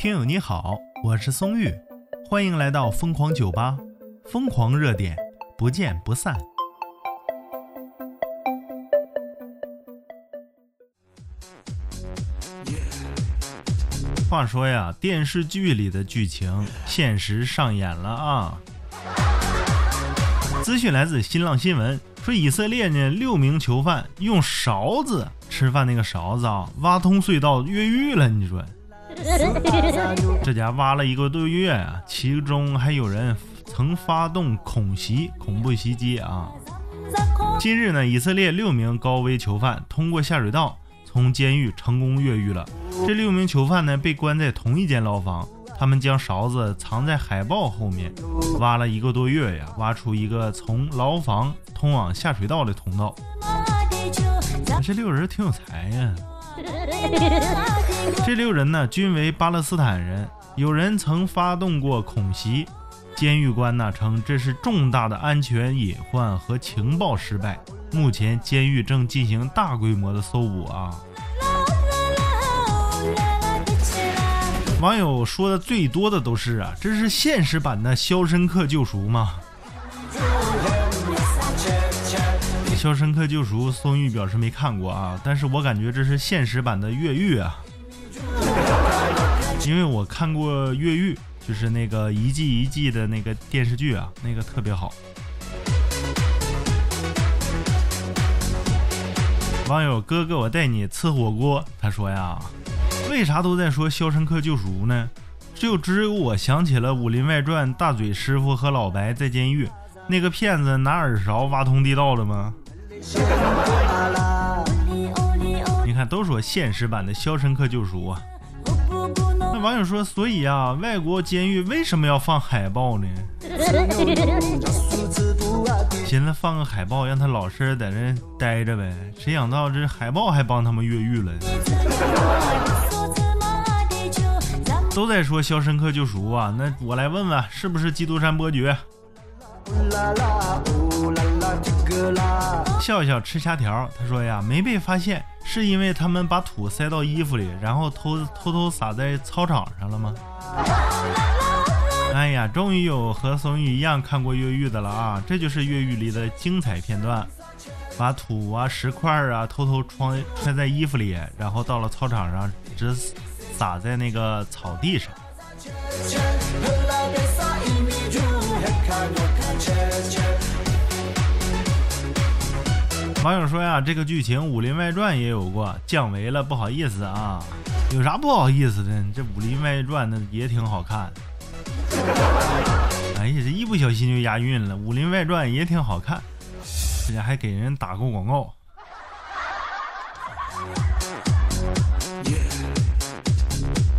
听友你好，我是松玉，欢迎来到疯狂酒吧，疯狂热点，不见不散。话说呀，电视剧里的剧情，现实上演了啊！资讯来自新浪新闻，说以色列呢六名囚犯用勺子吃饭那个勺子啊，挖通隧道越狱了。你说，这家挖了一个多月啊，其中还有人曾发动恐袭、恐怖袭击啊。今日呢，以色列六名高危囚犯通过下水道从监狱成功越狱了。这六名囚犯呢被关在同一间牢房，他们将勺子藏在海报后面，挖了一个多月呀，挖出一个从牢房通往下水道的通道。这六人挺有才呀！这六人呢均为巴勒斯坦人，有人曾发动过恐袭。监狱官呢称这是重大的安全隐患和情报失败，目前监狱正进行大规模的搜捕啊。网友说的最多的都是啊，这是现实版的《肖申克救赎》吗？《肖申克救赎》，宋玉表示没看过啊，但是我感觉这是现实版的《越狱》啊，因为我看过《越狱》，就是那个一季一季的那个电视剧啊，那个特别好。网友哥哥，我带你吃火锅，他说呀。为啥都在说《肖申克救赎》呢？就只有我想起了《武林外传》，大嘴师傅和老白在监狱，那个骗子拿耳勺挖通地道了吗？你看，都说现实版的《肖申克救赎》啊。网友说，所以啊，外国监狱为什么要放海报呢？寻思放个海报，让他老实在那待着呗。谁想到这海报还帮他们越狱了？都在说《肖申克救赎》啊，那我来问问，是不是《基督山伯爵》？笑笑吃虾条，他说呀，没被发现，是因为他们把土塞到衣服里，然后偷偷偷撒在操场上了吗？哎呀，终于有和松玉一样看过越狱的了啊！这就是越狱里的精彩片段，把土啊、石块啊偷偷揣揣在衣服里，然后到了操场上只。撒在那个草地上。网友说呀，这个剧情《武林外传》也有过，降维了，不好意思啊。有啥不好意思的？这《武林外传》那也挺好看。哎呀，这一不小心就押韵了，《武林外传》也挺好看，这家还给人打过广告。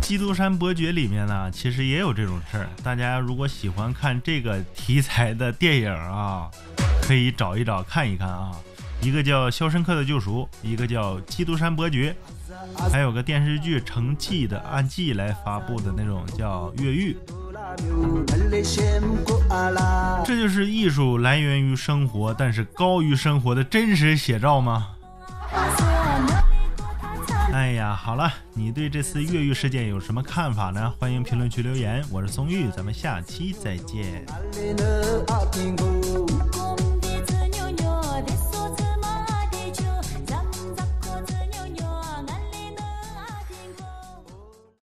《基督山伯爵》里面呢，其实也有这种事儿。大家如果喜欢看这个题材的电影啊，可以找一找看一看啊。一个叫《肖申克的救赎》，一个叫《基督山伯爵》，还有个电视剧成季的按季来发布的那种叫《越狱》。这就是艺术来源于生活，但是高于生活的真实写照吗？哎呀，好了，你对这次越狱事件有什么看法呢？欢迎评论区留言。我是松玉，咱们下期再见。